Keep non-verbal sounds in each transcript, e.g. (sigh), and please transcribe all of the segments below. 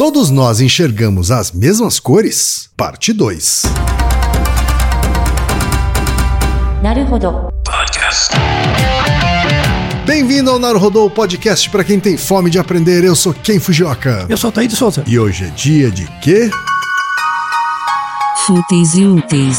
Todos nós enxergamos as mesmas cores? Parte 2. Podcast. Bem-vindo ao Naruhodô, podcast para quem tem fome de aprender. Eu sou Ken Fujioka. Eu sou Taíde Souza. E hoje é dia de quê? Fúteis e úteis.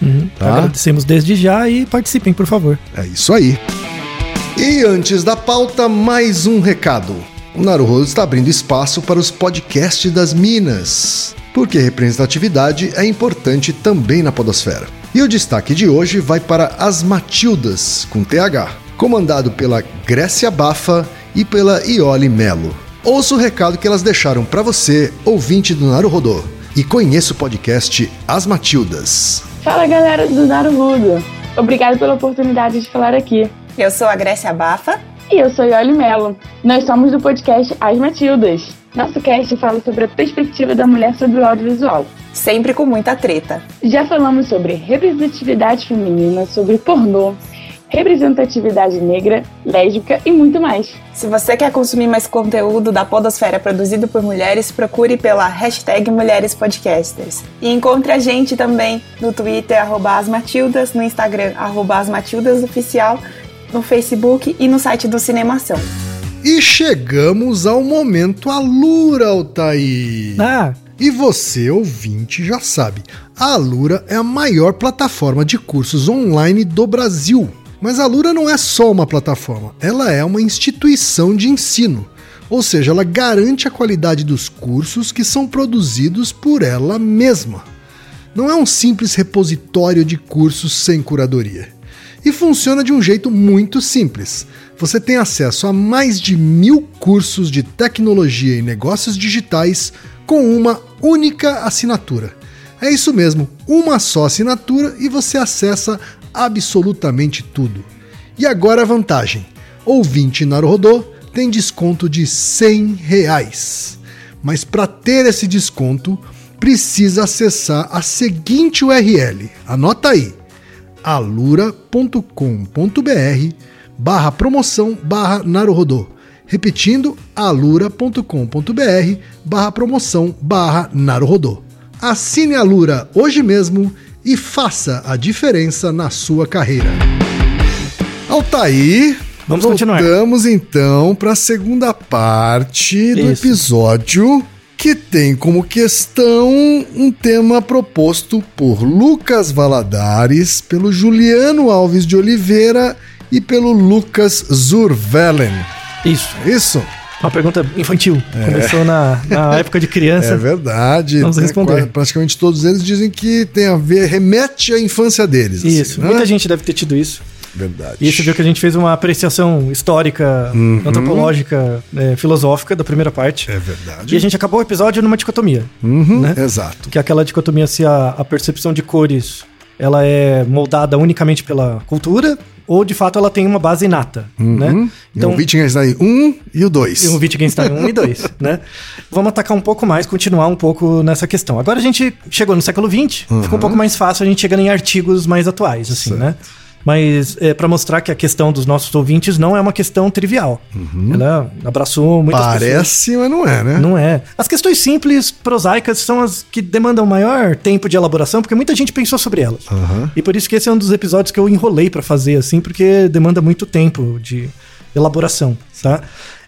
Uhum. Tá. Agradecemos desde já e participem, por favor. É isso aí. E antes da pauta, mais um recado. O Naruhodo está abrindo espaço para os podcasts das Minas, porque representatividade é importante também na podosfera. E o destaque de hoje vai para As Matildas, com TH, comandado pela Grécia Bafa e pela Iole Melo. Ouça o recado que elas deixaram para você, ouvinte do Naruhodô, e conheça o podcast As Matildas. Fala galera do Naruhodo! Obrigado pela oportunidade de falar aqui. Eu sou a Grécia Bafa. E eu sou Yoli Mello. Nós somos do podcast As Matildas. Nosso cast fala sobre a perspectiva da mulher sobre o audiovisual. Sempre com muita treta. Já falamos sobre representatividade feminina, sobre pornô, representatividade negra, lésbica e muito mais. Se você quer consumir mais conteúdo da Podosfera produzido por mulheres, procure pela hashtag Mulheres Podcasters. E encontre a gente também no Twitter, arroba asmatildas, no Instagram, arroba asmatildasoficial, no Facebook e no site do Cinemação. E chegamos ao momento Alura, Altair. Ah, E você, ouvinte, já sabe, a Alura é a maior plataforma de cursos online do Brasil. Mas a Alura não é só uma plataforma, ela é uma instituição de ensino. Ou seja, ela garante a qualidade dos cursos que são produzidos por ela mesma. Não é um simples repositório de cursos sem curadoria. E funciona de um jeito muito simples. Você tem acesso a mais de mil cursos de tecnologia e negócios digitais com uma única assinatura. É isso mesmo, uma só assinatura e você acessa absolutamente tudo. E agora a vantagem: ouvinte Naruhodô tem desconto de 100 reais. Mas para ter esse desconto, precisa acessar a seguinte URL. Anota aí: alura.com.br barra promoção barra Naruhodô. Repetindo, alura.com.br barra promoção barra Naruhodô. Assine a Alura hoje mesmo e faça a diferença na sua carreira. Altair, Vamos continuar. voltamos então para a segunda parte do Isso. episódio que tem como questão um tema proposto por Lucas Valadares, pelo Juliano Alves de Oliveira e pelo Lucas Zurvelen. isso. Isso? Uma pergunta infantil. Começou na, na (laughs) época de criança. É verdade. Vamos né? responder. Quase- Praticamente todos eles dizem que tem a ver, remete à infância deles. assim, Isso. né? Muita gente deve ter tido isso. Verdade. E você viu que a gente fez uma apreciação histórica, Uhum. antropológica, é, filosófica da primeira parte. É verdade. E a gente acabou o episódio numa dicotomia. Uhum, né? Exato. Que é aquela dicotomia se a, a percepção de cores ela é moldada unicamente pela cultura ou de fato ela tem uma base inata, né? Então, o Wittgenstein 1 e o 2. e o Wittgenstein 1 e 2, (laughs) né? Vamos atacar um pouco mais, continuar um pouco nessa questão. Agora a gente chegou no século XX, ficou um pouco mais fácil a gente chegando em artigos mais atuais, assim, Certo. né? Mas é, para mostrar que a questão dos nossos ouvintes não é uma questão trivial. Ela abraçou muitas pessoas. Parece, mas não é, né? Não é. As questões simples, prosaicas, são as que demandam maior tempo de elaboração, porque muita gente pensou sobre elas. Aham. E por isso que esse é um dos episódios que eu enrolei pra fazer, assim, porque demanda muito tempo de elaboração, tá?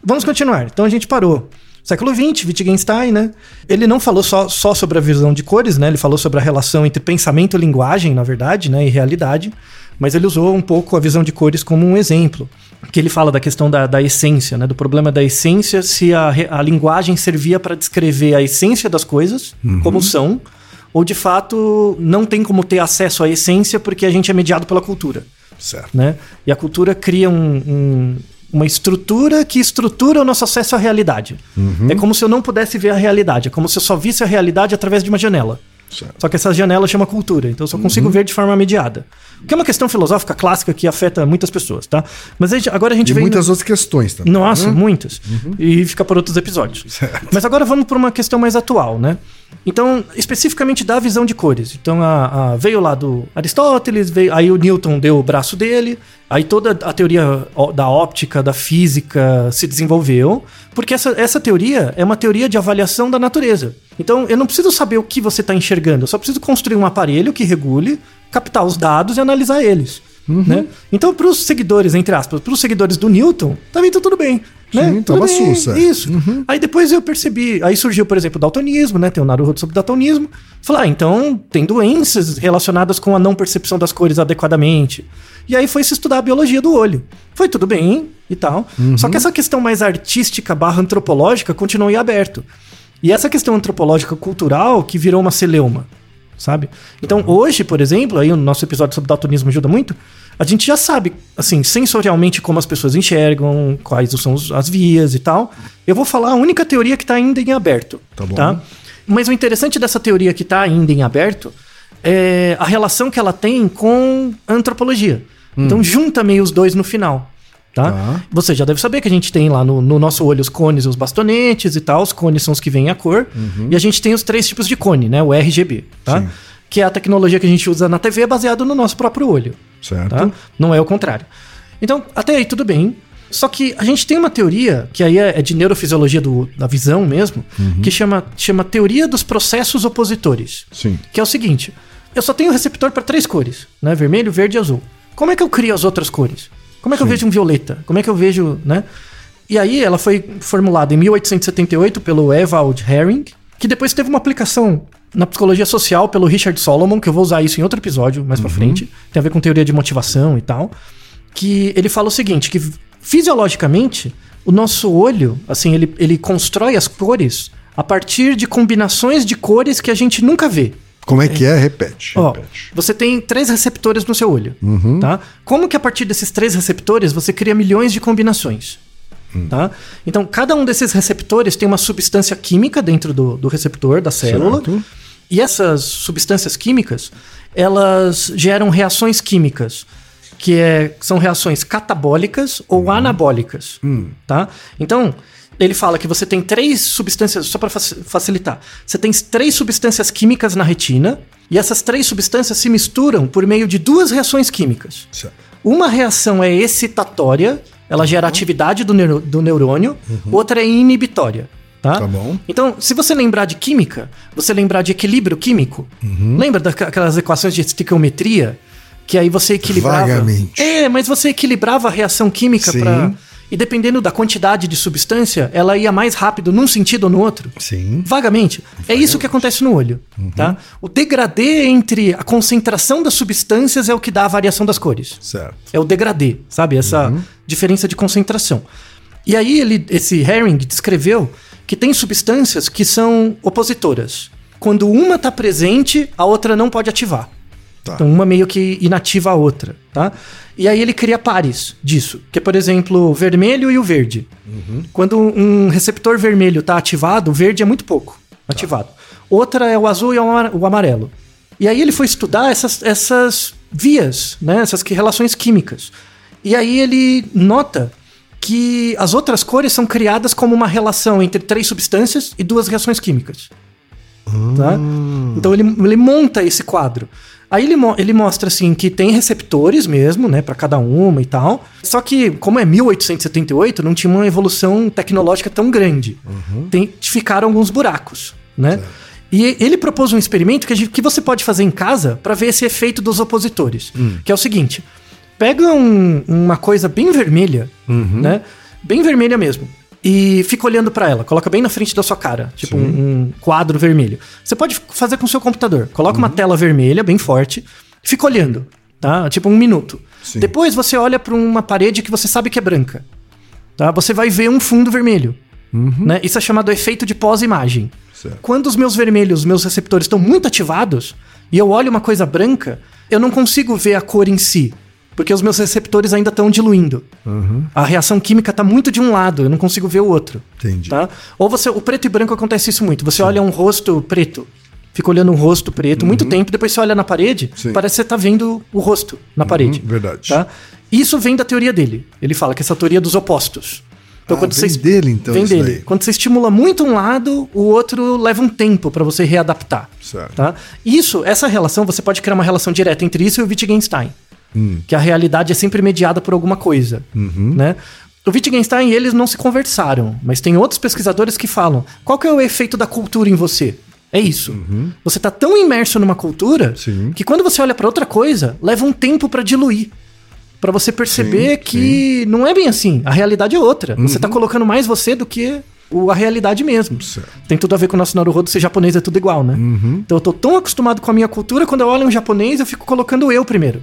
Vamos continuar. Então a gente parou. Século XX, Wittgenstein, né? Ele não falou só, só sobre a visão de cores, né? Ele falou sobre a relação entre pensamento e linguagem, na verdade, né? E realidade. Mas ele usou um pouco a visão de cores como um exemplo. Que ele fala da questão da, da essência, né? Do problema da essência, se a, a linguagem servia para descrever a essência das coisas, como são, ou de fato não tem como ter acesso à essência porque a gente é mediado pela cultura Certo. né? E a cultura cria um- um- uma estrutura que estrutura o nosso acesso à realidade. É como se eu não pudesse ver a realidade, é como se eu só visse a realidade através de uma janela. Certo. Só que essa janela chama cultura, então eu só consigo ver de forma mediada. O que é uma questão filosófica clássica que afeta muitas pessoas, tá? Mas a gente- agora a gente E vem... muitas outras questões também. Nossa, né? muitas. E fica por outros episódios. Mas agora vamos para uma questão mais atual, né? Então, especificamente da visão de cores. Então, a, a- veio lá do Aristóteles, veio, aí o Newton deu o braço dele, aí toda a teoria da óptica, da física se desenvolveu, porque essa, essa teoria é uma teoria de avaliação da natureza. Então, eu não preciso saber o que você está enxergando, eu só preciso construir um aparelho que regule, captar os dados e analisar eles. Né? Então, para os seguidores, entre aspas, para os seguidores do Newton, também tá tudo bem. Né? Sim, Tudo tava bem, sussa. Isso. Aí depois eu percebi, aí surgiu, por exemplo, o daltonismo, né? Tem o Naruhodo sobre daltonismo. Falar, ah, então tem doenças relacionadas com a não percepção das cores adequadamente. E aí foi se estudar a biologia do olho. Foi tudo bem e tal. Só que essa questão mais artística barra antropológica continuou em aberto. E essa questão antropológica cultural que virou uma celeuma sabe? Então, hoje, por exemplo, aí o nosso episódio sobre daltonismo ajuda muito, a gente já sabe, assim, sensorialmente como as pessoas enxergam, quais são as vias e tal. Eu vou falar a única teoria que está ainda em aberto, Tá bom. tá? Mas o interessante dessa teoria que está ainda em aberto é a relação que ela tem com a antropologia. Então, junta meio os dois no final. Tá? Tá. Você já deve saber que a gente tem lá no, no nosso olho os cones e os bastonetes e tal. Os cones são os que vêm a cor. E a gente tem os três tipos de cone, né? O RGB, tá? Sim. Que é a tecnologia que a gente usa na TV baseado no nosso próprio olho, Certo. tá? Não é o contrário. Então, até aí tudo bem. Só que a gente tem uma teoria, que aí é é de neurofisiologia do- da visão mesmo, que chama, chama teoria dos processos opositores. Sim. Que é o seguinte: eu só tenho receptor para três cores, né? Vermelho, verde e azul. Como é que eu crio as outras cores? Como é que eu vejo um violeta? Como é que eu vejo, né? E aí ela foi formulada em 1878 pelo Ewald Herring, que depois teve uma aplicação na psicologia social pelo Richard Solomon, que eu vou usar isso em outro episódio mais pra frente. Tem a ver com teoria de motivação e tal. Que ele fala o seguinte, que fisiologicamente o nosso olho, assim, ele, ele constrói as cores a partir de combinações de cores que a gente nunca vê. Como é que é? Repete. Ó, repete. você tem três receptores no seu olho, tá? Como que a partir desses três receptores você cria milhões de combinações? Tá? Então, cada um desses receptores tem uma substância química dentro do, do receptor, da célula. Certo. E essas substâncias químicas, elas geram reações químicas, que é- são reações catabólicas ou anabólicas. Tá? Então, ele fala que você tem três substâncias, só para facilitar, você tem três substâncias químicas na retina, e essas três substâncias se misturam por meio de duas reações químicas. Certo. Uma reação é excitatória, ela gera atividade do, neuro- do neurônio, outra é inibitória. Tá? Tá bom. Então, se você lembrar de química, você lembrar de equilíbrio químico, lembra daquelas equações de estiquiometria? Que aí você equilibrava. Vagamente. É, mas você equilibrava a reação química para. E dependendo da quantidade de substância, ela ia mais rápido num sentido ou no outro. Sim. Vagamente. É isso que acontece no olho. Tá? O degradê entre a concentração das substâncias é o que dá a variação das cores. Certo. É o degradê, sabe? Essa diferença de concentração. E aí ele, esse Herring descreveu que tem substâncias que são opositoras. Quando uma está presente, a outra não pode ativar. Tá. Então uma meio que inativa a outra, tá? E aí ele cria pares disso, que é, por exemplo, o vermelho e o verde. Quando um receptor vermelho está ativado, o verde é muito pouco ativado. Outra é o azul e o amar- o amarelo. E aí ele foi estudar essas, essas vias, né? essas que- relações químicas. E aí ele nota que as outras cores são criadas como uma relação entre três substâncias e duas reações químicas. Tá? Então ele, ele monta esse quadro. Aí ele, mo- ele mostra assim que tem receptores mesmo, né, para cada uma e tal. Só que, como é 1878, não tinha uma evolução tecnológica tão grande. Tem, ficaram alguns buracos, né? E ele propôs um experimento que, gente- que você pode fazer em casa para ver esse efeito dos opositores. Que é o seguinte: pega um- uma coisa bem vermelha, né? Bem vermelha mesmo. E fica olhando para ela, coloca bem na frente da sua cara, tipo um, um quadro vermelho. Você pode fazer com o seu computador. Coloca uma tela vermelha bem forte, fica olhando, tá? Tipo um minuto. Sim. Depois você olha para uma parede que você sabe que é branca, tá? Você vai ver um fundo vermelho, né? Isso é chamado efeito de pós-imagem. Quando os meus vermelhos, os meus receptores estão muito ativados e eu olho uma coisa branca, eu não consigo ver a cor em si, porque os meus receptores ainda estão diluindo. A reação química está muito de um lado, eu não consigo ver o outro. Entendi. Tá? Ou você, o preto e branco acontece isso muito. Você olha um rosto preto, fica olhando um rosto preto muito tempo, depois você olha na parede, Sim. parece que você tá vendo o rosto na parede. verdade. Tá? Isso vem da teoria dele. Ele fala que essa teoria dos opostos. Então, Ah, vem dele, então, Vem dele. daí. Quando você estimula muito um lado, o outro leva um tempo para você readaptar. Certo. Tá? Isso, essa relação, você pode criar uma relação direta entre isso e o Wittgenstein. Que a realidade é sempre mediada por alguma coisa. Né? O Wittgenstein e eles não se conversaram, mas tem outros pesquisadores que falam: qual que é o efeito da cultura em você? É isso. Você está tão imerso numa cultura Sim. que quando você olha para outra coisa, leva um tempo para diluir. Pra você perceber Sim, que não é bem assim. A realidade é outra. Você tá colocando mais você do que o- a realidade mesmo. Certo. Tem tudo a ver com o nosso Naruhodo ser japonês, é tudo igual, né? Então eu tô tão acostumado com a minha cultura, quando eu olho um japonês, eu fico colocando eu primeiro.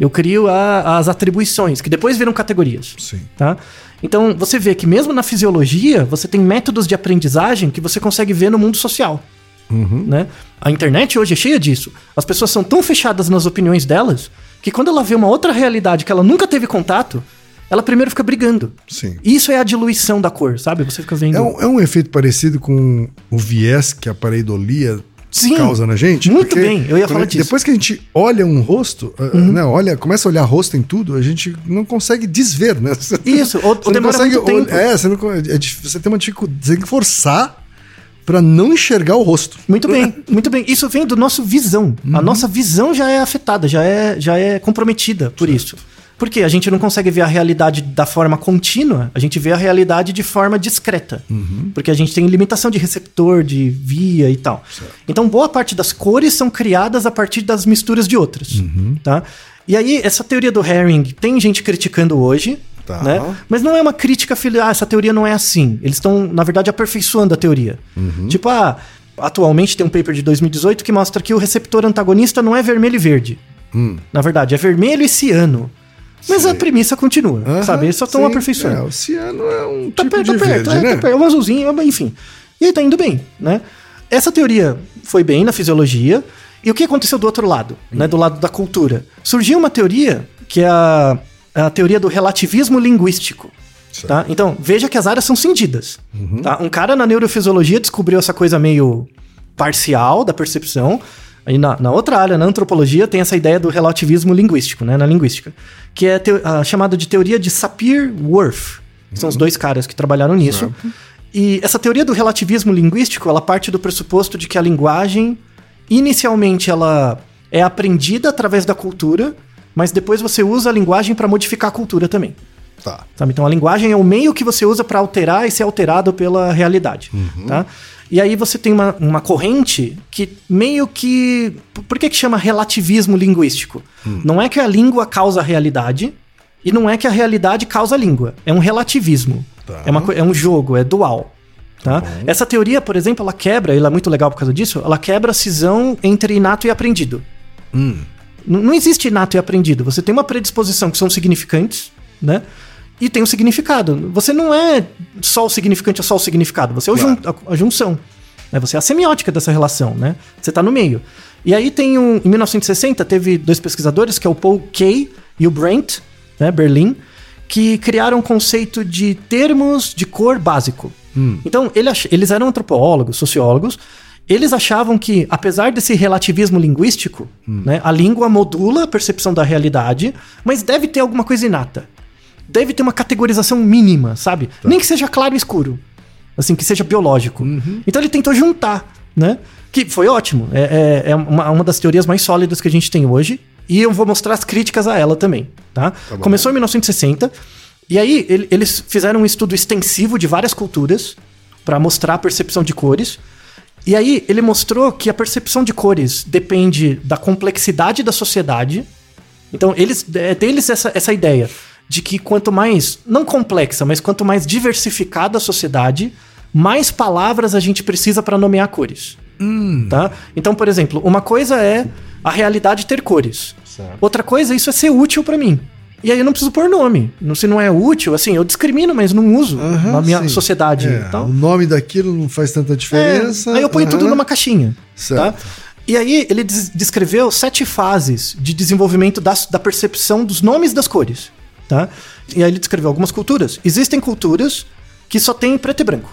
Eu crio a- as atribuições, que depois viram categorias. Sim. Tá? Então você vê que mesmo na fisiologia, você tem métodos de aprendizagem que você consegue ver no mundo social. Né? A internet hoje é cheia disso. As pessoas são tão fechadas nas opiniões delas que quando ela vê uma outra realidade que ela nunca teve contato, ela primeiro fica brigando. Sim. Isso é a diluição da cor, sabe? Você fica vendo. É um, é um efeito parecido com o viés que a pareidolia Sim, causa na gente. muito bem, eu ia falar disso. Uhum. Depois que a gente olha um rosto, uh, né, olha, começa a olhar rosto em tudo, a gente não consegue desver, né? Isso, ou- (laughs) ou demora consegue muito tempo. É, você, não, é dif- você tem uma dificuldade, você tem que forçar pra não enxergar o rosto. Muito bem, (laughs) muito bem. Isso vem do nosso visão. A nossa visão já é afetada, já é, já é comprometida por isso. Porque a gente não consegue ver a realidade da forma contínua, a gente vê a realidade de forma discreta. Porque a gente tem limitação de receptor, de via e tal. Então, boa parte das cores são criadas a partir das misturas de outras. Tá? E aí, essa teoria do Herring, tem gente criticando hoje. Tá. Né? Mas não é uma crítica, filho, ah, essa teoria não é assim. Eles estão, na verdade, aperfeiçoando a teoria. Tipo, ah, atualmente tem um paper de 2018 que mostra que o receptor antagonista não é vermelho e verde. Na verdade, é vermelho e ciano. Mas a premissa continua, Aham, sabe? Eles só estão aperfeiçoando. É, o ciano é um Tá tipo perto, de tá perto, verde, é, né? tá perto, é um azulzinho, mas enfim. E aí tá indo bem, né? Essa teoria foi bem na fisiologia. E o que aconteceu do outro lado, né? Do lado da cultura? Surgiu uma teoria que é a, a teoria do relativismo linguístico. Certo. Tá? Então, veja que as áreas são cindidas. Tá? Um cara na neurofisiologia descobriu essa coisa meio parcial da percepção. Aí na, na outra área, na antropologia, tem essa ideia do relativismo linguístico, né? Na linguística. Que é teo- a chamada de teoria de Sapir-Whorf. que São os dois caras que trabalharam nisso. E essa teoria do relativismo linguístico, ela parte do pressuposto de que a linguagem, inicialmente, ela é aprendida através da cultura, mas depois você usa a linguagem para modificar a cultura também. Tá. Sabe? Então a linguagem é o meio que você usa para alterar e ser alterado pela realidade. Tá? E aí você tem uma, uma corrente que meio que. Por que, que chama relativismo linguístico? Não é que a língua causa a realidade e não é que a realidade causa a língua. É um relativismo. Tá. É, uma, é um jogo, é dual. Tá? Essa teoria, por exemplo, ela quebra, ela é muito legal por causa disso, ela quebra a cisão entre inato e aprendido. N- Não existe inato e aprendido. Você tem uma predisposição que são significantes, né? E tem um significado. Você não é só o significante ou só o significado. Você é o Claro. jun- a, a junção. Né? Você é a semiótica dessa relação, né? Você tá no meio. E aí tem um... Em 1960, teve dois pesquisadores, que é o Paul Kay e o Brent, né? Berlin, que criaram um conceito de termos de cor básico. Então, ele eles eram antropólogos, sociólogos, Eles achavam que, apesar desse relativismo linguístico, né, a língua modula a percepção da realidade, mas deve ter alguma coisa inata. Deve ter uma categorização mínima, sabe? Nem que seja claro e escuro. Assim, que seja biológico. Então ele tentou juntar, né? Que foi ótimo. É, é- é uma, uma das teorias mais sólidas que a gente tem hoje. E eu vou mostrar as críticas a ela também, tá? bom. Começou em 1960. E aí ele- eles fizeram um estudo extensivo de várias culturas para mostrar a percepção de cores. E aí ele mostrou que a percepção de cores depende da complexidade da sociedade. Então eles é deles essa, essa ideia de que quanto mais não complexa, mas quanto mais diversificada a sociedade, mais palavras a gente precisa para nomear cores. Tá? Então, por exemplo, uma coisa é a realidade ter cores. Outra coisa, isso é ser útil para mim. E aí eu não preciso pôr nome. Se não é útil, assim, eu discrimino, mas não uso Aham, na minha sim. sociedade É, e tal. O nome daquilo não faz tanta diferença. É, aí eu ponho tudo Aham. numa caixinha. Certo. Tá? E aí ele des- descreveu sete fases de desenvolvimento das- da percepção dos nomes das cores. Tá? E aí ele descreveu algumas culturas. Existem culturas que só tem preto e branco.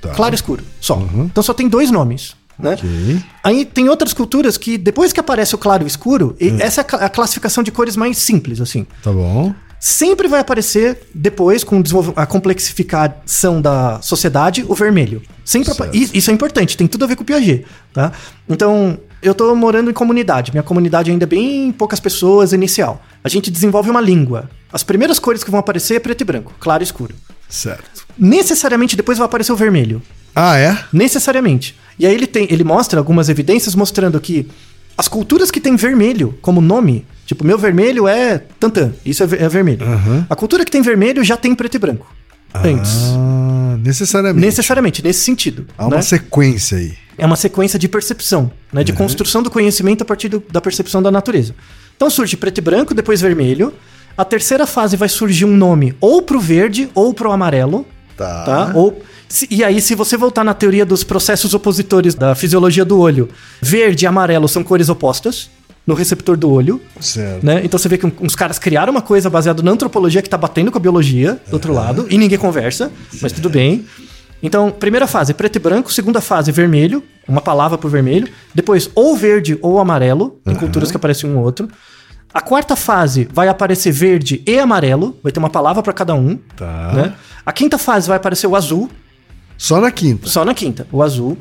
Tá. Claro e escuro. Só. Então só tem dois nomes. Né? Ok. Aí tem outras culturas que, depois que aparece o claro e o escuro, e essa é a cla- a classificação de cores mais simples, assim. Tá bom. Sempre vai aparecer depois, com a complexificação da sociedade, o vermelho. Sempre Isso é importante, tem tudo a ver com o Piaget, tá? Então, eu tô morando em comunidade. Minha comunidade ainda é bem poucas pessoas, inicial. A gente desenvolve uma língua. As primeiras cores que vão aparecer é preto e branco, claro e escuro. Certo. Necessariamente depois vai aparecer o vermelho. Ah, é? Necessariamente. E aí ele tem, ele mostra algumas evidências mostrando que as culturas que têm vermelho como nome, tipo, meu vermelho é tantã, isso é, é vermelho. A cultura que tem vermelho já tem preto e branco. Antes. Ah, necessariamente. Necessariamente, nesse sentido. Há uma né? sequência aí. É uma sequência de percepção, né? De construção do conhecimento a partir do- da percepção da natureza. Então surge preto e branco, depois vermelho. A terceira fase vai surgir um nome ou pro verde ou pro amarelo. Tá. Tá? Ou, se- e aí, se você voltar na teoria dos processos opositores da fisiologia do olho, verde e amarelo são cores opostas no receptor do olho. Certo. Né? Então você vê que uns caras criaram uma coisa baseada na antropologia que tá batendo com a biologia do outro lado, e ninguém conversa, mas tudo bem. Então, primeira fase, preto e branco, segunda fase, vermelho, uma palavra por vermelho, depois ou verde ou amarelo, em culturas que aparecem um ou outro. A quarta fase vai aparecer verde e amarelo, vai ter uma palavra para cada um. Tá. Né? A quinta fase vai aparecer o azul, Só na quinta. só na quinta. O azul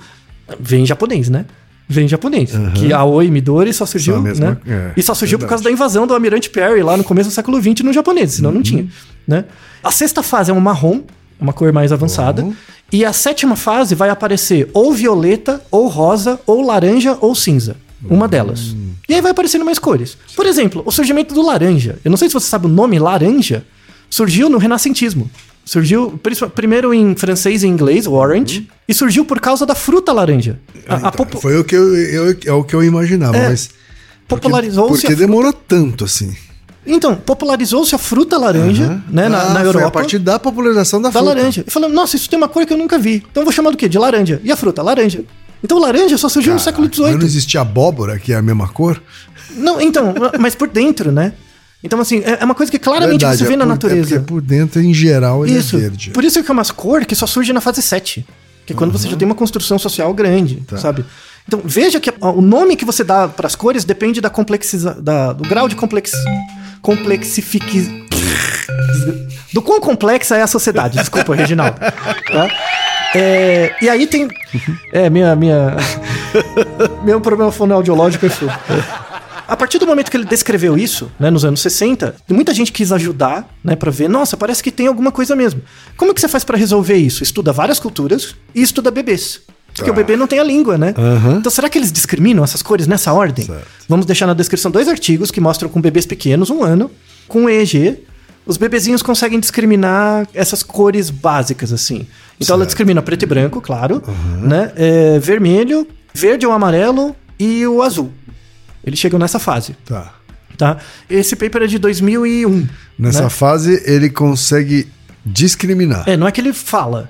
vem em japonês, né? Vem em japonês. Que a Oi Midori só surgiu, Só mesma- né? é, e só surgiu por verdade. causa da invasão do Almirante Perry lá no começo do século XX no japonês, senão Uhum. não tinha, né? A sexta fase é um marrom, uma cor mais avançada. Bom. E a sétima fase vai aparecer ou violeta, ou rosa, ou laranja, ou cinza. Uma delas. Hum. E aí vai aparecendo mais cores. Por exemplo, o surgimento do laranja. Eu não sei se você sabe o nome laranja. Surgiu no renascentismo. Surgiu primeiro em francês e inglês, o orange, e surgiu por causa da fruta laranja. A, a Então, Foi o que eu, eu- é o que eu imaginava, É, mas. porque- popularizou-se. Porque a- demorou tanto assim. Então, popularizou-se a fruta laranja, né, na, Ah, na Foi Europa. a partir da popularização da, da fruta. laranja. E falando, nossa, isso tem uma cor que eu nunca vi. Então eu vou chamar do quê? De laranja. E a fruta? Laranja. Então laranja só surgiu no século Mas não XVIII. existia abóbora, que é a mesma cor? Não, então, (laughs) mas por dentro, né? Então, assim, é é uma coisa que claramente Verdade, você vê é na por- É natureza. porque por dentro, em geral, ele Isso. é verde. Por isso que é uma cor que só surge na fase 7. Que é quando você já tem uma construção social grande, Tá. sabe? Então, veja que o nome que você dá para as cores depende da complexiza, da- do grau de complex, complexifique... Do quão complexa é a sociedade. Desculpa, Reginaldo. Tá? É, e aí tem... É, minha... minha meu problema fonoaudiológico é fogo. A partir do momento que ele descreveu isso, né, nos anos 60, muita gente quis ajudar, né, para ver, nossa, parece que tem alguma coisa mesmo. Como que você faz para resolver isso? Estuda várias culturas e estuda bebês. Porque o bebê não tem a língua, né? Aham. Então será que eles discriminam essas cores nessa ordem? Certo. Vamos deixar na descrição dois artigos que mostram com bebês pequenos, um ano, com EEG, os bebezinhos conseguem discriminar essas cores básicas, assim. Então ela Certo. discrimina preto e branco, claro, né? É, vermelho, verde ou amarelo e o azul. Eles chegam nessa fase, Tá. tá? Esse paper é de 2001. Nessa né? fase, ele consegue discriminar. É, não é que ele fala.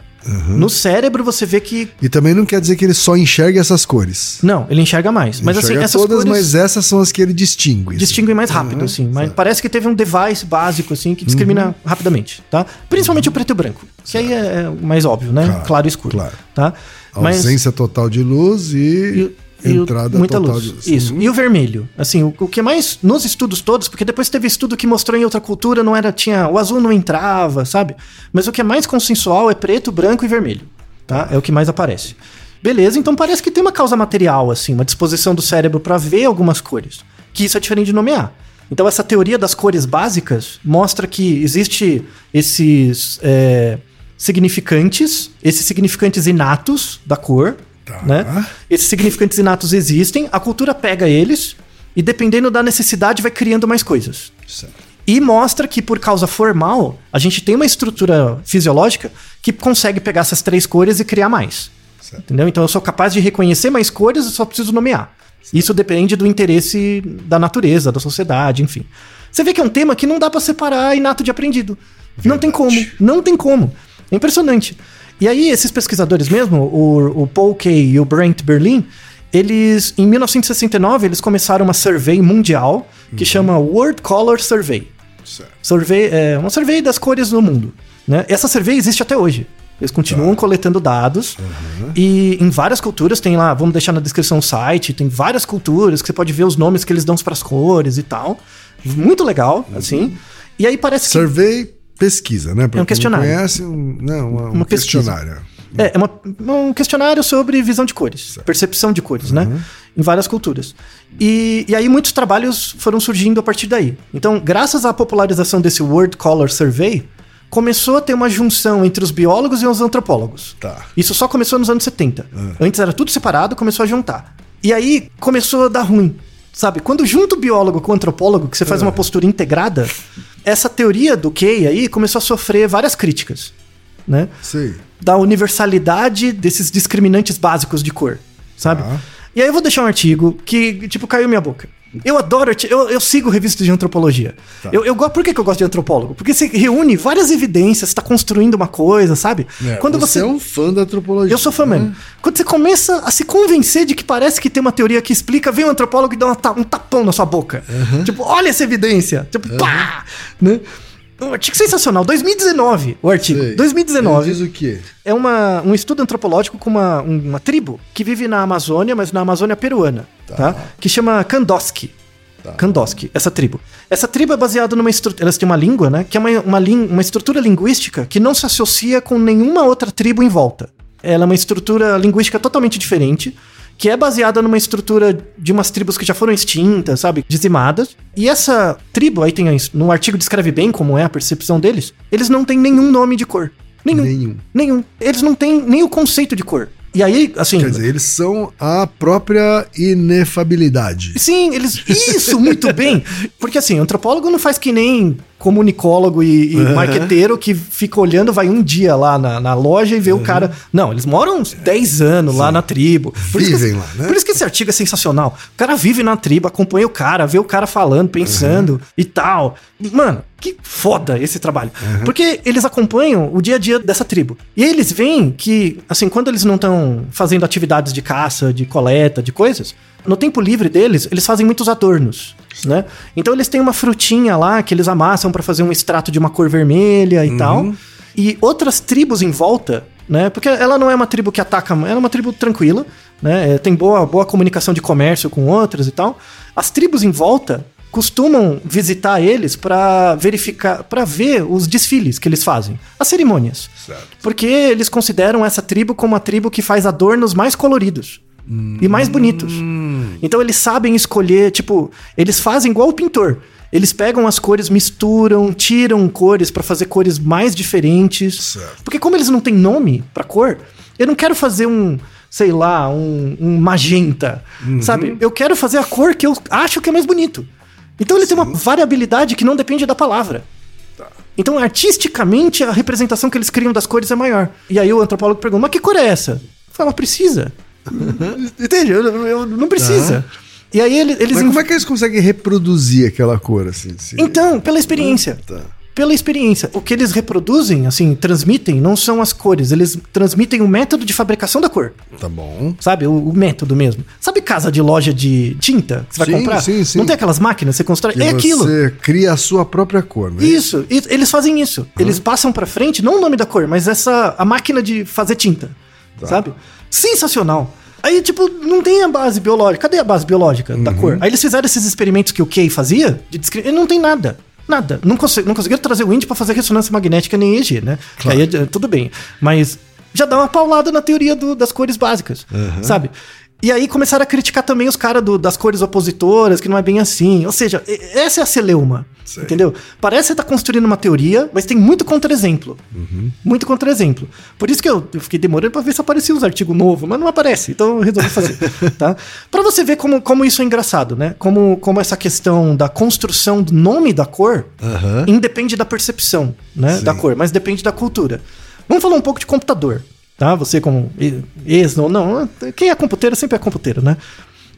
No cérebro você vê que... E também não quer dizer que ele só enxerga essas cores. Não, ele enxerga mais. Mas assim, enxerga essas todas, cores... mas essas são as que ele distingue. assim. distinguem mais rápido, Aham, assim. Mas certo. parece que teve um device básico, assim, que discrimina rapidamente, tá? Principalmente o preto e branco, que aí é, é o mais óbvio, né? Claro, Claro, e escuro. claro. Tá? Mas- Ausência total de luz e, E- o- entrada muita total luz. de. Isso. Uhum. E o vermelho. Assim, o, o que mais nos estudos todos, porque depois teve estudo que mostrou em outra cultura, não era, tinha, o azul não entrava, sabe? Mas o que é mais consensual é preto, branco e vermelho, tá? É o que mais aparece. Beleza, então parece que tem uma causa material, assim, uma disposição do cérebro para ver algumas cores, que isso é diferente de nomear. Então essa teoria das cores básicas mostra que existe esses é, significantes, esses significantes inatos da cor, Tá. né? Esses significantes inatos existem, a cultura pega eles e dependendo da necessidade vai criando mais coisas. Certo. E mostra que por causa formal, a gente tem uma estrutura fisiológica que consegue pegar essas três cores e criar mais. Certo. Entendeu? Então eu sou capaz de reconhecer mais cores, eu só preciso nomear. Isso depende do interesse da natureza, da sociedade, enfim. Você vê que é um tema que não dá pra separar inato de aprendido. Não tem como, não tem como. É impressionante. E aí, esses pesquisadores mesmo, o, o Paul Kay e o Brent Berlin, eles, em 1969, eles começaram uma survey mundial que chama World Color Survey. Certo. Survey, é uma survey das cores no mundo. Né? Essa survey existe até hoje. Eles continuam coletando dados e em várias culturas tem lá, vamos deixar na descrição o site, tem várias culturas que você pode ver os nomes que eles dão para as cores e tal. Muito legal, assim. E aí parece que Survey, pesquisa, né? Pra É um questionário. Conhece, um, não, uma, um Uma pesquisa. questionário. É, é uma- um questionário sobre visão de cores, percepção de cores, né? Em várias culturas. E, e aí muitos trabalhos foram surgindo a partir daí. Então, graças à popularização desse World Color Survey, começou a ter uma junção entre os biólogos e os antropólogos. Tá. Isso só começou nos anos 70. Antes era tudo separado, começou a juntar. E aí começou a dar ruim. Sabe? Quando junta o biólogo com o antropólogo, que você faz uma postura integrada, essa teoria do Kay aí começou a sofrer várias críticas. Né? Sei. da universalidade desses discriminantes básicos de cor, sabe? Tá. E aí eu vou deixar um artigo que, tipo, caiu minha boca. Eu adoro, eu, eu sigo revistas de antropologia. Tá. Eu, eu, por que, que eu gosto de antropólogo? Porque você reúne várias evidências, está construindo uma coisa, sabe? É, Quando você você. é um fã da antropologia. Eu sou fã né? mesmo. Quando você começa a se convencer de que parece que tem uma teoria que explica, vem um antropólogo e dá uma um tapão na sua boca. Tipo, olha essa evidência. Tipo, pá! Né? Um artigo sensacional. 2019, o artigo. Sei. 2019 Ele diz o quê? é uma, um estudo antropológico com uma, um- uma tribo que vive na Amazônia, mas na Amazônia peruana, tá? Que chama Kandoski. Kandoski, essa tribo. Essa tribo é baseada numa estrutura. Elas têm uma língua, né? Que é uma, uma, uma estrutura linguística que não se associa com nenhuma outra tribo em volta. Ela é uma estrutura linguística totalmente diferente, que é baseada numa estrutura de umas tribos que já foram extintas, sabe? Dizimadas. E essa tribo, aí tem. No artigo descreve bem como é a percepção deles. Eles não têm nenhum nome de cor. Nenhum. Nenhum. Nenhum. Eles não têm nem o conceito de cor. E aí, assim. Quer dizer, eles são a própria inefabilidade. Sim, eles. Isso, muito bem. Porque assim, antropólogo não faz que nem comunicólogo e, e marqueteiro que fica olhando, vai um dia lá na, na loja e vê o cara. Não, eles moram uns 10 anos lá na tribo. Por isso que- Vivem lá, né? Por isso que esse artigo é sensacional. O cara vive na tribo, acompanha o cara, vê o cara falando, pensando e tal. Mano, que foda esse trabalho. Porque eles acompanham o dia a dia dessa tribo. E eles veem que, assim, quando eles não estão fazendo atividades de caça, de coleta, de coisas, no tempo livre deles, eles fazem muitos adornos, né? Então eles têm uma frutinha lá que eles amassam pra fazer um extrato de uma cor vermelha e tal. E outras tribos em volta, né? Porque ela não é uma tribo que ataca, ela é uma tribo tranquila, né? É, Tem boa, boa comunicação de comércio com outras e tal. As tribos em volta costumam visitar eles pra verificar, pra ver os desfiles que eles fazem, as cerimônias. Certo. Porque eles consideram essa tribo como a tribo que faz adornos mais coloridos e mais bonitos. Então eles sabem escolher, tipo, eles fazem igual o pintor. Eles pegam as cores, misturam, tiram cores pra fazer cores mais diferentes. Certo. Porque como eles não têm nome pra cor, eu não quero fazer um, sei lá, um, um magenta, sabe? Eu quero fazer a cor que eu acho que é mais bonito. Então ele tem uma variabilidade que não depende da palavra. Então, artisticamente, a representação que eles criam das cores é maior. E aí o antropólogo pergunta, mas que cor é essa? Fala, precisa. (laughs) Entende? Eu, eu- não precisa. E aí ele- eles... Mas como é que eles conseguem reproduzir aquela cor assim? Se- Então, pela experiência. Tá. Pela experiência. O que eles reproduzem, assim, transmitem, não são as cores. Eles transmitem o método de fabricação da cor. Tá bom. Sabe? O, o método mesmo. Sabe casa de loja de tinta que você vai Sim, comprar? sim, sim. Não tem aquelas máquinas que você constrói? Que é aquilo. Você cria a sua própria cor, né? Isso, e- eles fazem isso. Eles passam pra frente, não o nome da cor, mas essa a máquina de fazer tinta. Tá. Sabe? Sensacional. Aí, tipo, não tem a base biológica. Cadê a base biológica da cor? Aí eles fizeram esses experimentos que o Kay fazia, de descre... e não tem nada. Nada. Não, conse- não conseguiram trazer o índio pra fazer ressonância magnética nem EEG, né? Que Aí é- tudo bem. Mas já dá uma paulada na teoria do- das cores básicas, sabe? E aí começaram a criticar também os caras das cores opositoras, que não é bem assim. Ou seja, essa é a celeuma. Entendeu? Parece que você tá construindo uma teoria, mas tem muito contra-exemplo. Muito contra-exemplo. Por isso que eu, eu fiquei demorando pra ver se aparecia uns artigos novos, mas não aparece. Então eu resolvi fazer. (laughs) tá? Pra você ver como, como isso é engraçado, né? Como, como essa questão da construção do nome da cor Aham. independe da percepção né, Sim. da cor, mas depende da cultura. Vamos falar um pouco de computador, tá? Você como ex ou não, quem é computeiro sempre é computeiro, né?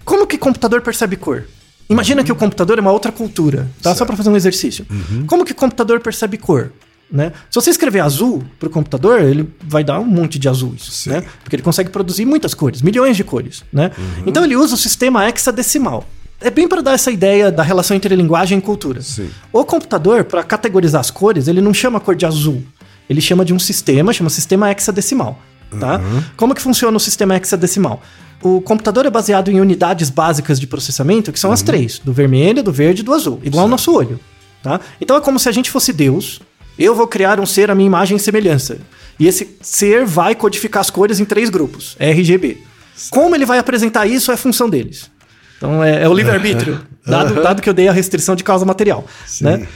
Como que computador percebe cor? Imagina que o computador é uma outra cultura, tá? Só para fazer um exercício. Como que o computador percebe cor? Né? Se você escrever azul pro computador, ele vai dar um monte de azuis, né? Porque ele consegue produzir muitas cores, milhões de cores, né? Então ele usa o sistema hexadecimal. É bem para dar essa ideia da relação entre linguagem e cultura. Sim. O computador, para categorizar as cores, ele não chama a cor de azul. Ele chama de um sistema, chama sistema hexadecimal. Tá? Como que funciona o sistema hexadecimal? O computador é baseado em unidades básicas de processamento, que são as três: do vermelho, do verde e do azul, igual ao nosso olho. Tá? Então é como se a gente fosse Deus. Eu vou criar um ser à minha imagem e semelhança. E esse ser vai codificar as cores em três grupos: RGB. Como ele vai apresentar isso é função deles. Então é, é o livre-arbítrio, (laughs) dado, dado que eu dei a restrição de causa material. Né?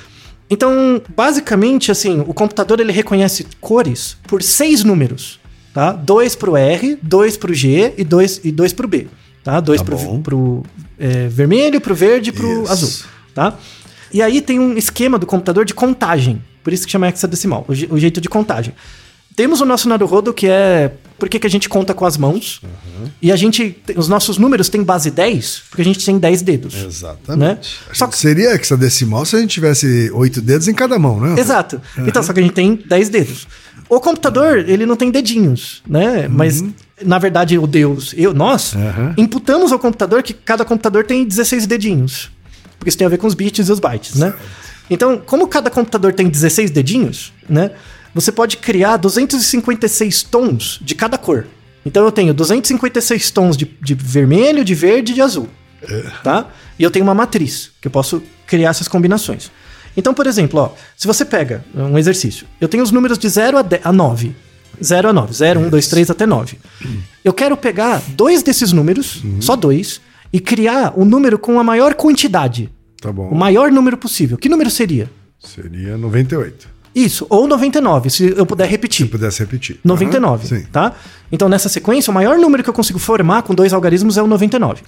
Então, basicamente, assim, o computador ele reconhece cores por seis números. Tá? Dois pro R, dois pro G e dois, e dois pro B. Tá? Dois Tá pro, pro é, vermelho, pro verde e pro Isso. azul. Tá? E aí tem um esquema do computador de contagem. Por isso que chama hexadecimal, o, je- o jeito de contagem. Temos o nosso Naruhodo, que é por que que a gente conta com as mãos. E a gente. Os nossos números têm base 10, porque a gente tem 10 dedos. Exatamente. Né? Só que- Seria hexadecimal se a gente tivesse oito dedos em cada mão, né? Exato. Então, só que a gente tem 10 dedos. O computador, ele não tem dedinhos, né? Mas, na verdade, o Deus, eu, nós, Uhum. imputamos ao computador que cada computador tem 16 dedinhos. Porque isso tem a ver com os bits e os bytes, né? Então, como cada computador tem 16 dedinhos, né? Você pode criar 256 tons de cada cor. Então eu tenho 256 tons de, de vermelho, de verde e de azul. Tá? E eu tenho uma matriz, que eu posso criar essas combinações. Então, por exemplo, ó, se você pega um exercício, eu tenho os números de 0 a, 10 a 9. 0 a 9. 0, 1, 2, 3 até 9. Eu quero pegar dois desses números, só dois, e criar um número com a maior quantidade. Tá bom. O maior número possível. Que número seria? Seria 98. Isso, ou 99, se eu puder repetir. Se pudesse repetir. 99, Aham, Sim. tá? Então nessa sequência, o maior número que eu consigo formar com dois algarismos é o 99.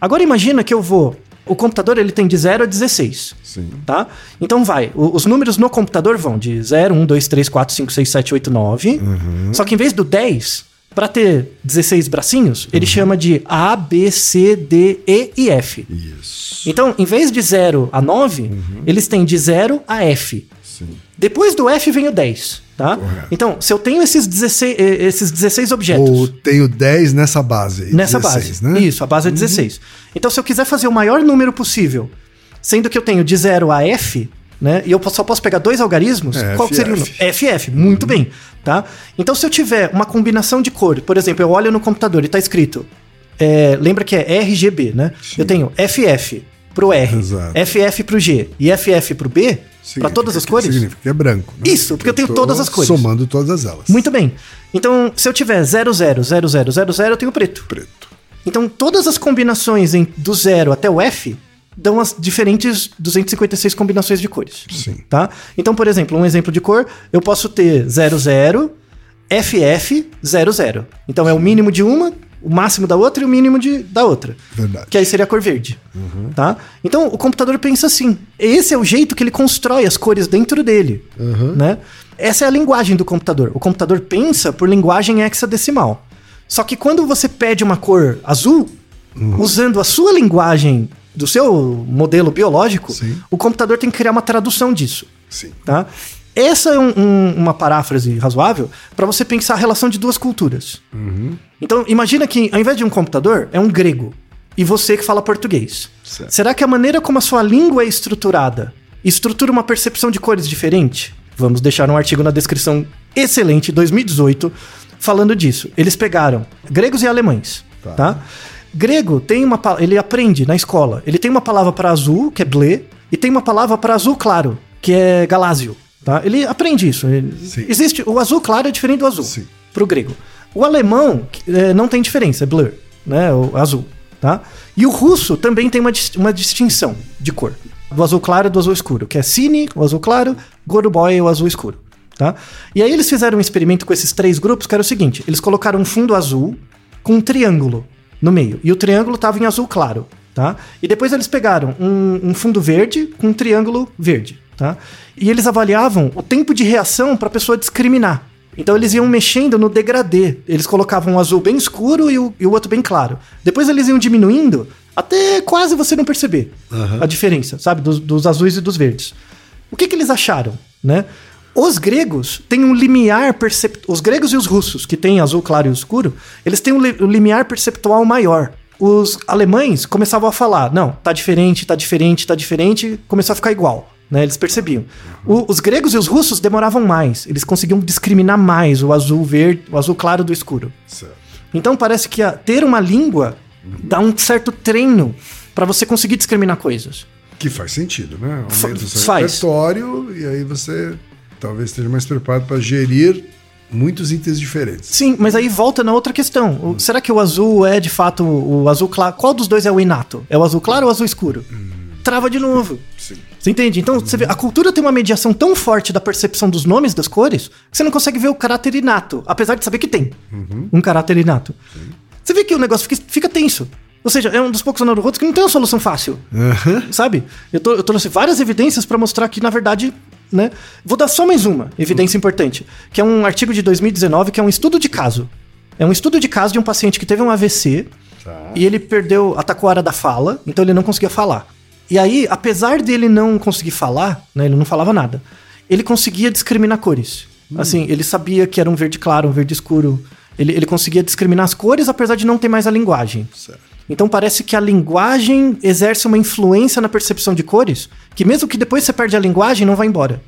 Agora imagina que eu vou, o computador ele tem de 0 a 16. Sim. Tá? Então vai, o- os números no computador vão de 0, 1, 2, 3, 4, 5, 6, 7, 8, 9. Uhum. Só que em vez do 10, para ter 16 bracinhos, ele Uhum. chama de A, B, C, D, E e F. Isso. Então, em vez de 0 a 9, Uhum. eles têm de 0 a F. Sim. Depois do F vem o 10, tá? Correto. Então, se eu tenho esses 16, eh, esses 16 objetos Ou tenho 10 nessa base. nessa 16, base, né? isso, a base é 16. Então, se eu quiser fazer o maior número possível, sendo que eu tenho de 0 a F, né? E eu só posso pegar dois algarismos, É, qual seria o número? FF, muito bem, tá? Então, se eu tiver uma combinação de cor, por exemplo, eu olho no computador e tá escrito, é, lembra que é RGB, né? Eu tenho FF pro R, Exato. FF pro G e FF pro B, para todas as que- cores. Significa que é branco. né? Isso, porque eu tenho tô todas as cores. Somando todas elas. Muito bem. Então, se eu tiver 000000, eu tenho preto. preto. Então, todas as combinações em- do zero até o F dão as diferentes 256 combinações de cores. Sim. Tá? Então, por exemplo, um exemplo de cor, eu posso ter 00, FF, 00. Então, é o mínimo de uma, o máximo da outra e o mínimo de, da outra. Verdade. Que aí seria a cor verde. Tá? Então, o computador pensa assim. Esse é o jeito que ele constrói as cores dentro dele. Né? Essa é a linguagem do computador. O computador pensa por linguagem hexadecimal. Só que quando você pede uma cor azul, usando a sua linguagem do seu modelo biológico, Sim. o computador tem que criar uma tradução disso. Sim. Tá? Essa é um- um- uma paráfrase razoável para você pensar a relação de duas culturas. Então, imagina que ao invés de um computador, é um grego. E você que fala português. Certo. Será que a maneira como a sua língua é estruturada estrutura uma percepção de cores diferente? Vamos deixar um artigo na descrição excelente, 2018, falando disso. Eles pegaram gregos e alemães, Tá. tá? Grego tem uma ele aprende na escola. Ele tem uma palavra para azul, que é blé, e tem uma palavra para azul claro, que é galásio, tá? Ele aprende isso. Ele- existe o azul claro é diferente do azul Sim. pro grego. O alemão eh, não tem diferença, é blur, né? O azul, tá? E o russo também tem uma, uma distinção de cor. Do azul claro e do azul escuro, que é cine, o azul claro, goruboy, o azul escuro, tá? E aí eles fizeram um experimento com esses três grupos, que era o seguinte, eles colocaram um fundo azul com um triângulo no meio, e o triângulo estava em azul claro, tá? E depois eles pegaram um, um fundo verde com um triângulo verde, tá? E eles avaliavam o tempo de reação para a pessoa discriminar. Então eles iam mexendo no degradê. Eles colocavam um azul bem escuro e o, e o outro bem claro. Depois eles iam diminuindo até quase você não perceber a diferença, sabe? Dos, dos azuis e dos verdes. O que, que eles acharam, né? Os gregos têm um limiar perceptual. Os gregos e os russos, que têm azul claro e escuro, eles têm um, li- um limiar perceptual maior. Os alemães começavam a falar: não, tá diferente, tá diferente, tá diferente, começou a ficar igual. Né, eles percebiam. O- os gregos e os russos demoravam mais. Eles conseguiam discriminar mais o azul verde, o azul claro do escuro. Certo. Então parece que a- ter uma língua dá um certo treino para você conseguir discriminar coisas. Que faz sentido, né? Aumenta o seu faz. repertório e aí você talvez esteja mais preparado para gerir muitos itens diferentes. Sim, mas aí volta na outra questão. O- será que o azul é de fato o azul claro? Qual dos dois é o inato? É o azul claro ou o azul escuro? Trava de novo. Sim. Você entende? Então, você vê, a cultura tem uma mediação tão forte da percepção dos nomes das cores que você não consegue ver o caráter inato, apesar de saber que tem um caráter inato. Você vê que o negócio fica, fica tenso. Ou seja, é um dos poucos Naruhodos que não tem uma solução fácil. Sabe? Eu, tô, eu trouxe várias evidências pra mostrar que, na verdade, né? Vou dar só mais uma evidência importante, que é um artigo de 2019, que é um estudo de caso. É um estudo de caso de um paciente que teve um AVC e ele perdeu, atacou a área da fala, então ele não conseguia falar. E aí, apesar dele não conseguir falar, né, ele não falava nada, ele conseguia discriminar cores. Assim, ele sabia que era um verde claro, um verde escuro. Ele, ele conseguia discriminar as cores, apesar de não ter mais a linguagem. Certo. Então parece que a linguagem exerce uma influência na percepção de cores, que mesmo que depois você perde a linguagem, não vai embora.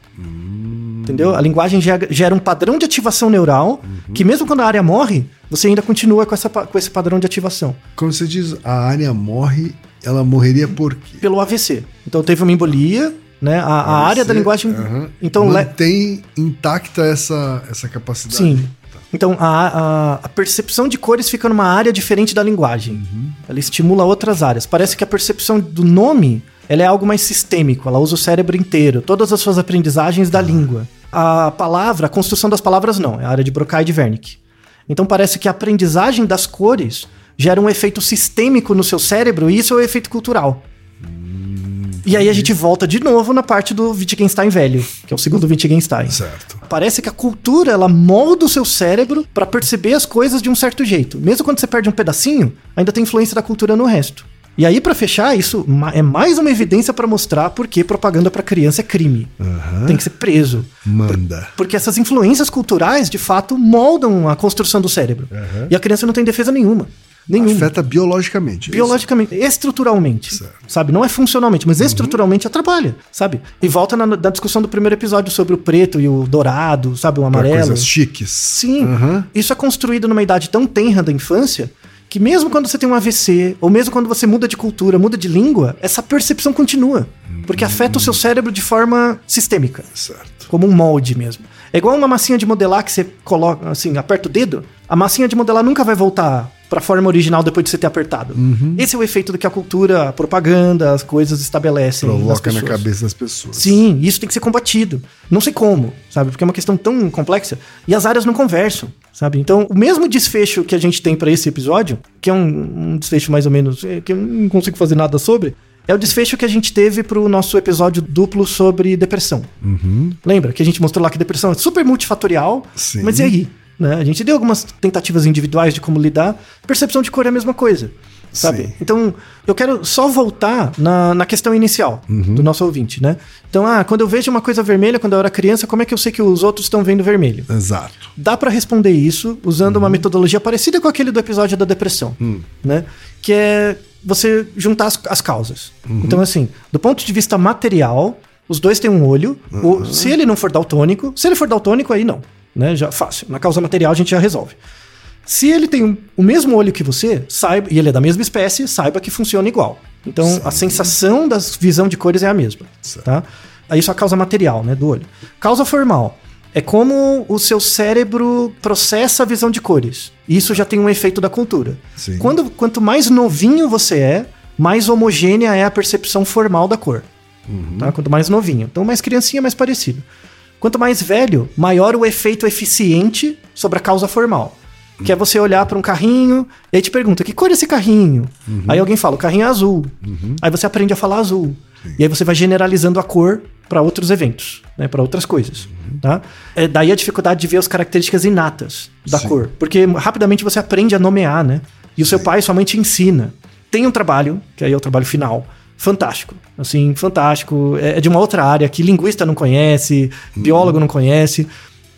Entendeu? A linguagem gera, um padrão de ativação neural, que mesmo quando a área morre, você ainda continua com, essa, com esse padrão de ativação. Quando você diz a área morre, ela morreria por quê? Pelo AVC. Então teve uma embolia, né? A, a área da linguagem. aham, Então, le- mantém intacta essa, essa capacidade. Sim. Então, a, a, a percepção de cores fica numa área diferente da linguagem. Ela estimula outras áreas. Parece que a percepção do nome ela é algo mais sistêmico. Ela usa o cérebro inteiro, todas as suas aprendizagens da língua. A palavra, a construção das palavras não. É a área de Broca e de Wernicke. Então, parece que a aprendizagem das cores gera um efeito sistêmico no seu cérebro e isso é o efeito cultural. E aí a gente volta de novo na parte do Wittgenstein velho, que é o segundo Wittgenstein. Certo. Parece que a cultura ela molda o seu cérebro pra perceber as coisas de um certo jeito. Mesmo quando você perde um pedacinho, ainda tem influência da cultura no resto. E aí, pra fechar, isso é mais uma evidência pra mostrar por que propaganda pra criança é crime. Tem que ser preso. Manda. Porque essas influências culturais, de fato, moldam a construção do cérebro. E a criança não tem defesa nenhuma. Nenhuma. Afeta biologicamente. é Biologicamente, estruturalmente, Certo. sabe? Não é funcionalmente, mas estruturalmente atrapalha, sabe? E volta na, na discussão do primeiro episódio sobre o preto e o dourado, sabe? O isso? Pra amarelo. coisas chiques. Sim, Aham. isso é construído numa idade tão tenra da infância que mesmo quando você tem um AVC, ou mesmo quando você muda de cultura, muda de língua, essa percepção continua. Porque afeta o seu cérebro de forma sistêmica, Certo. como um molde mesmo. É igual uma massinha de modelar que você coloca, assim, aperta o dedo, a massinha de modelar nunca vai voltar pra forma original depois de você ter apertado. Uhum. Esse é o efeito do que a cultura, a propaganda, as coisas estabelecem. Provoca na cabeça das pessoas. Sim, isso tem que ser combatido. Não sei como, sabe? Porque é uma questão tão complexa e as áreas não conversam, sabe? Então, o mesmo desfecho que a gente tem pra esse episódio, que é um, um desfecho mais ou menos eh, que eu não consigo fazer nada sobre, é o desfecho que a gente teve pro nosso episódio duplo sobre depressão. Lembra que a gente mostrou lá que depressão é super multifatorial, Sim. mas e aí? Né? A gente deu algumas tentativas individuais de como lidar. Percepção de cor é a mesma coisa. Sabe? Sim. Então, eu quero só voltar na, na questão inicial do nosso ouvinte, né? Então, ah, quando eu vejo uma coisa vermelha quando eu era criança, como é que eu sei que os outros estão vendo vermelho? Exato. Dá pra responder isso usando uma metodologia parecida com aquele do episódio da depressão, né? Que é você juntar as, as causas. Então, assim, do ponto de vista material, os dois têm um olho. O- se ele não for daltônico, se ele for daltônico, aí não. Né? Já fácil. Na causa material a gente já resolve. Se ele tem um- o mesmo olho que você, saiba, e ele é da mesma espécie, saiba que funciona igual. Então a sensação da visão de cores é a mesma, tá? Aí Isso é a causa material, né, do olho. Causa formal é como o seu cérebro processa a visão de cores. Isso já tem um efeito da cultura. Sim. Quando, quanto mais novinho você é, mais homogênea é a percepção formal da cor. Tá? Quanto mais novinho. Então, mais criancinha, mais parecido. Quanto mais velho, maior o efeito eficiente sobre a causa formal. Que é você olhar para um carrinho e aí te pergunta: que cor é esse carrinho? Aí alguém fala: o carrinho é azul. Aí você aprende a falar azul. E aí você vai generalizando a cor para outros eventos, né, para outras coisas. Tá? É daí a dificuldade de ver as características inatas da Sim. cor. Porque rapidamente você aprende a nomear, né? E o seu pai e sua mãe te ensina. Tem um trabalho, que aí é o trabalho final, fantástico. Assim, fantástico. É é de uma outra área que linguista não conhece, biólogo não conhece,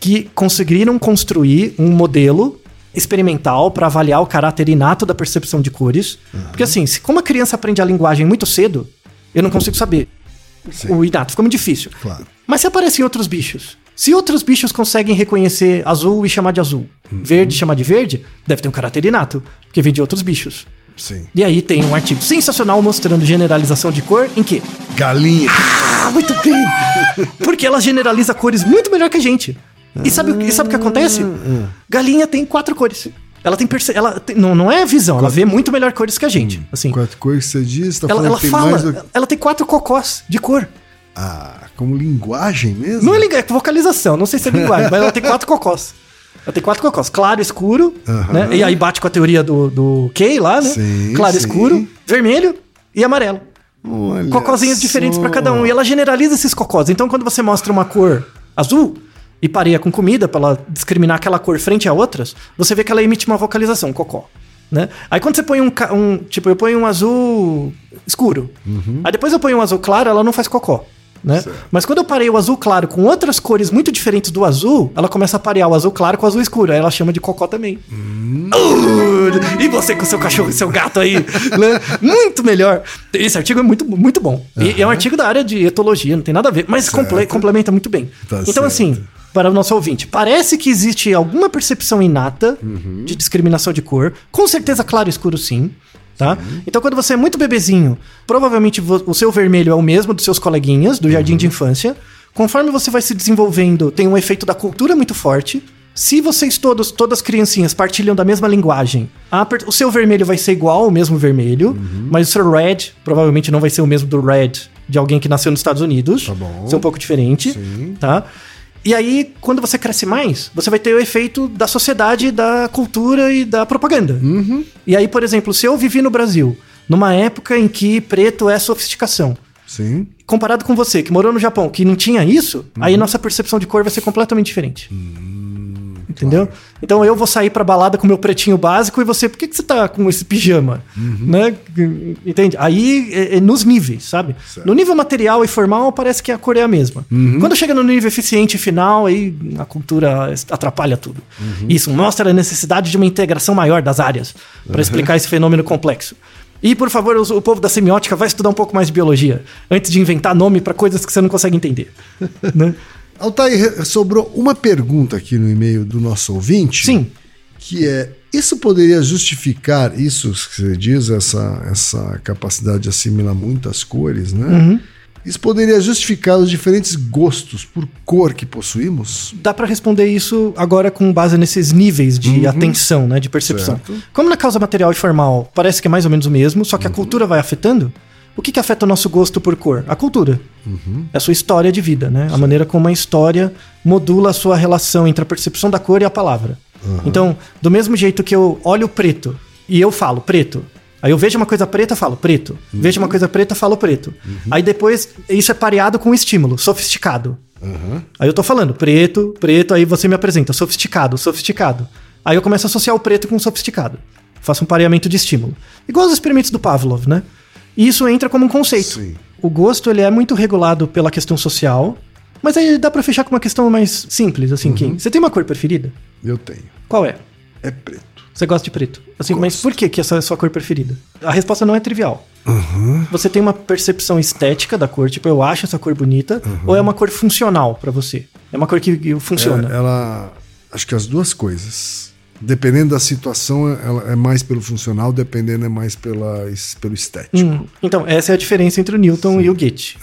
que conseguiram construir um modelo experimental para avaliar o caráter inato da percepção de cores. Porque assim, se como a criança aprende a linguagem muito cedo, eu não consigo saber Sim. o inato, fica muito difícil. Claro. Mas se aparecem outros bichos, se outros bichos conseguem reconhecer azul e chamar de azul, verde e chamar de verde, deve ter um caráter inato, porque vem de outros bichos. Sim. E aí tem um artigo sensacional mostrando generalização de cor em que? Galinha. Ah, muito bem! Porque ela generaliza cores muito melhor que a gente. E sabe, o- e sabe o que acontece? Galinha tem quatro cores. Ela tem, perce- ela tem- não, não é visão, ela vê muito melhor cores que a gente. Assim, Quatro cores que você diz, tá ela, falando ela fala, do... ela tem quatro cocós de cor. Ah, como linguagem mesmo? Não é linguagem, é vocalização, não sei se é linguagem, mas ela tem quatro cocós. Ela tem quatro cocós. Claro, escuro, né? E aí bate com a teoria do, do Kay lá, né? Sim, claro, sim. escuro, vermelho e amarelo. Olha Cocózinhos diferentes só. pra cada um. E ela generaliza esses cocós. Então, quando você mostra uma cor azul e pareia com comida pra ela discriminar aquela cor frente a outras, você vê que ela emite uma vocalização, cocó. Né? Aí quando você põe um, um. Tipo, eu ponho um azul escuro. Aí depois eu ponho um azul claro, ela não faz cocó. Né? Mas quando eu parei o azul claro com outras cores muito diferentes do azul, ela começa a parear o azul claro com o azul escuro. Aí ela chama de cocó também. Uh, (laughs) e você com seu cachorro e seu gato aí, né? Muito melhor. Esse artigo é muito, muito bom. E é um artigo da área de etologia, não tem nada a ver, mas comple- complementa muito bem. Tá então, certo. assim, para o nosso ouvinte, parece que existe alguma percepção inata Uhum. de discriminação de cor. Com certeza, claro e escuro, sim. Tá? Então, quando você é muito bebezinho, provavelmente o seu vermelho é o mesmo dos seus coleguinhas do jardim Uhum. de infância. Conforme você vai se desenvolvendo, tem um efeito da cultura muito forte. Se vocês todos, todas as criancinhas partilham da mesma linguagem, a o seu vermelho vai ser igual ao mesmo vermelho, Uhum. mas o seu red provavelmente não vai ser o mesmo do red de alguém que nasceu nos Estados Unidos. Tá bom. Ser um pouco diferente, Sim. tá? E aí, quando você cresce mais, você vai ter o efeito da sociedade, da cultura e da propaganda. Uhum. E aí, por exemplo, se eu vivi no Brasil, numa época em que preto é sofisticação, Sim. comparado com você, que morou no Japão, que não tinha isso, aí nossa percepção de cor vai ser completamente diferente. Entendeu? Então eu vou sair pra balada com meu pretinho básico e você, por que, que você tá com esse pijama? Né? Entende? Aí é, é nos níveis, sabe? Certo. No nível material e formal parece que a cor é a mesma. Quando chega no nível eficiente e final, aí a cultura atrapalha tudo. Isso mostra a necessidade de uma integração maior das áreas para explicar esse fenômeno complexo. E, por favor, o povo da semiótica vai estudar um pouco mais de biologia antes de inventar nome para coisas que você não consegue entender. (laughs) né? Altair, sobrou uma pergunta aqui no e-mail do nosso ouvinte. Sim. Que é, isso poderia justificar isso que você diz, essa, essa capacidade de assimilar muitas cores, né? Uhum. Isso poderia justificar os diferentes gostos por cor que possuímos? Dá para responder isso agora com base nesses níveis de atenção, né, de percepção. Certo. Como na causa material e formal parece que é mais ou menos o mesmo, só que a cultura vai afetando. O que, que afeta o nosso gosto por cor? A cultura. É a sua história de vida, né? A maneira como a história modula a sua relação entre a percepção da cor e a palavra. Então, do mesmo jeito que eu olho preto e eu falo preto, aí eu vejo uma coisa preta, falo preto. Vejo uma coisa preta, falo preto. Aí depois isso é pareado com um estímulo, sofisticado. Aí eu tô falando preto, preto, aí você me apresenta sofisticado, sofisticado. Aí eu começo a associar o preto com o sofisticado. Faço um pareamento de estímulo. Igual os experimentos do Pavlov, né? E isso entra como um conceito. Sim. O gosto ele é muito regulado pela questão social, mas aí dá pra fechar com uma questão mais simples, assim, que você tem uma cor preferida? Eu tenho. Qual é? É preto. Você gosta de preto. Assim, mas por que, que essa é a sua cor preferida? A resposta não é trivial. Você tem uma percepção estética da cor, tipo, eu acho essa cor bonita, ou é uma cor funcional pra você? É uma cor que que funciona. É, ela, Acho que as duas coisas. Dependendo da situação, ela é mais pelo funcional, dependendo é mais pela, pelo estético. Hum, Então, essa é a diferença entre o Newton e o Git.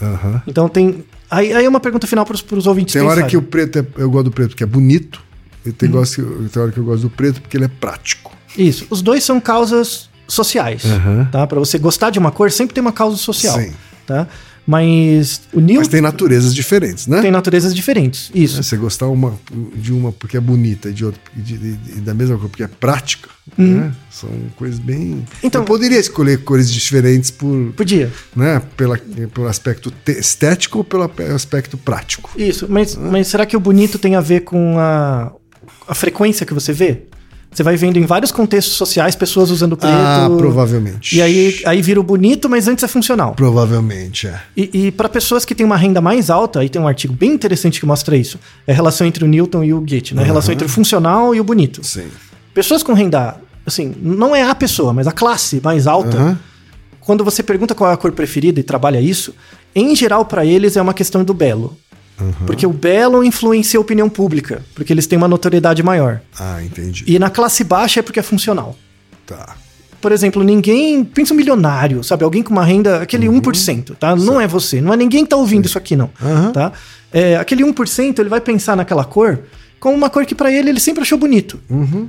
Então tem. Aí, aí é uma pergunta final para os ouvintes. Tem hora que o preto é, eu gosto do preto porque é bonito, e Uhum. tem, gosto, tem hora que eu gosto do preto porque ele é prático. Isso. Os dois são causas sociais. Tá? Para você gostar de uma cor, sempre tem uma causa social. Sim. Tá? Mas o Newton Mas tem naturezas diferentes, né? tem naturezas diferentes. Isso. Você gostar uma, de uma porque é bonita e de outra e de- de- e da mesma cor porque é prática, Uhum. né? São coisas bem. Então- eu poderia escolher cores diferentes por, Podia. né? Pela, pelo aspecto estético ou pelo aspecto prático. Isso. Mas, mas será que o bonito tem a ver com a, a frequência que você vê? Você vai vendo em vários contextos sociais pessoas usando preto. Ah, provavelmente. E aí, aí vira o bonito, mas antes é funcional. Provavelmente, é. E, e para pessoas que têm uma renda mais alta, aí tem um artigo bem interessante que mostra isso. É a relação entre o Newton e o Git, né? A relação entre o funcional e o bonito. Sim. Pessoas com renda, assim, não é a pessoa, mas a classe mais alta, Aham. quando você pergunta qual é a cor preferida e trabalha isso, em geral para eles é uma questão do belo. Porque o belo influencia a opinião pública, porque eles têm uma notoriedade maior. Ah, entendi. E na classe baixa é porque é funcional. Tá. Por exemplo, ninguém. Pensa um milionário, sabe? Alguém com uma renda. Aquele 1%, tá? Não é você. Não é ninguém que tá ouvindo isso aqui, não. Aham. Tá? É, aquele 1%, ele vai pensar naquela cor como uma cor que pra ele ele sempre achou bonito.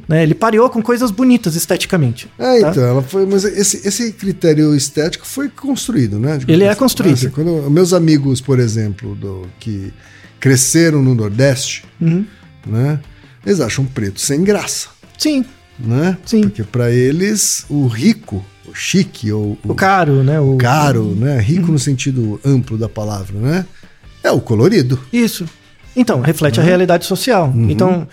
Né? Ele pareou com coisas bonitas esteticamente. É, tá? então, ela foi. Mas esse, esse critério estético foi construído, né? Digamos Ele é assim. construído. assim, quando meus amigos, por exemplo, do, que cresceram no Nordeste, Uhum. né? Eles acham preto sem graça, Sim, né? Sim. Porque pra eles, o rico, o chique ou o caro, né? O caro, né? Rico Uhum. no sentido amplo da palavra, né? É o colorido. Isso. Então, reflete a realidade social. Então.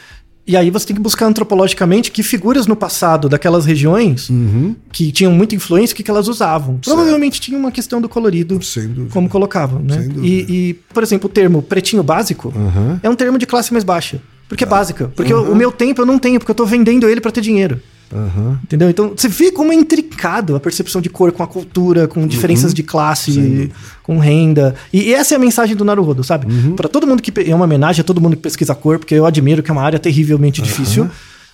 E aí você tem que buscar antropologicamente que figuras no passado daquelas regiões que tinham muita influência, o que, que elas usavam. Provavelmente tinha uma questão do colorido, como colocavam, né? E, e, por exemplo, o termo pretinho básico Aham. é um termo de classe mais baixa. Porque é Tá. básica. Porque o- o meu tempo eu não tenho, porque eu tô vendendo ele para ter dinheiro. Aham. Entendeu? Então, você vê como é intricado a percepção de cor com a cultura, com diferenças de classe, com renda. E essa é a mensagem do Naruhodo, sabe? Pra todo mundo que. É uma homenagem a todo mundo que pesquisa cor, porque eu admiro que é uma área terrivelmente difícil.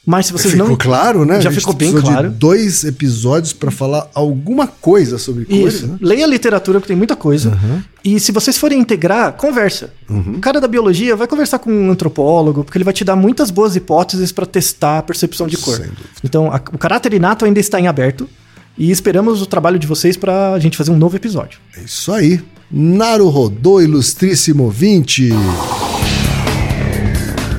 Mas se vocês ficou não. claro, né? Já ficou bem claro. De dois episódios pra falar alguma coisa sobre cores, Isso. né? Leia a literatura, que tem muita coisa. E se vocês forem integrar, conversa. O cara da biologia vai conversar com um antropólogo, porque ele vai te dar muitas boas hipóteses para testar a percepção de cor. Então, a- o caráter inato ainda está em aberto. E esperamos o trabalho de vocês para a gente fazer um novo episódio. É isso aí. Naruhodô, ilustríssimo 20.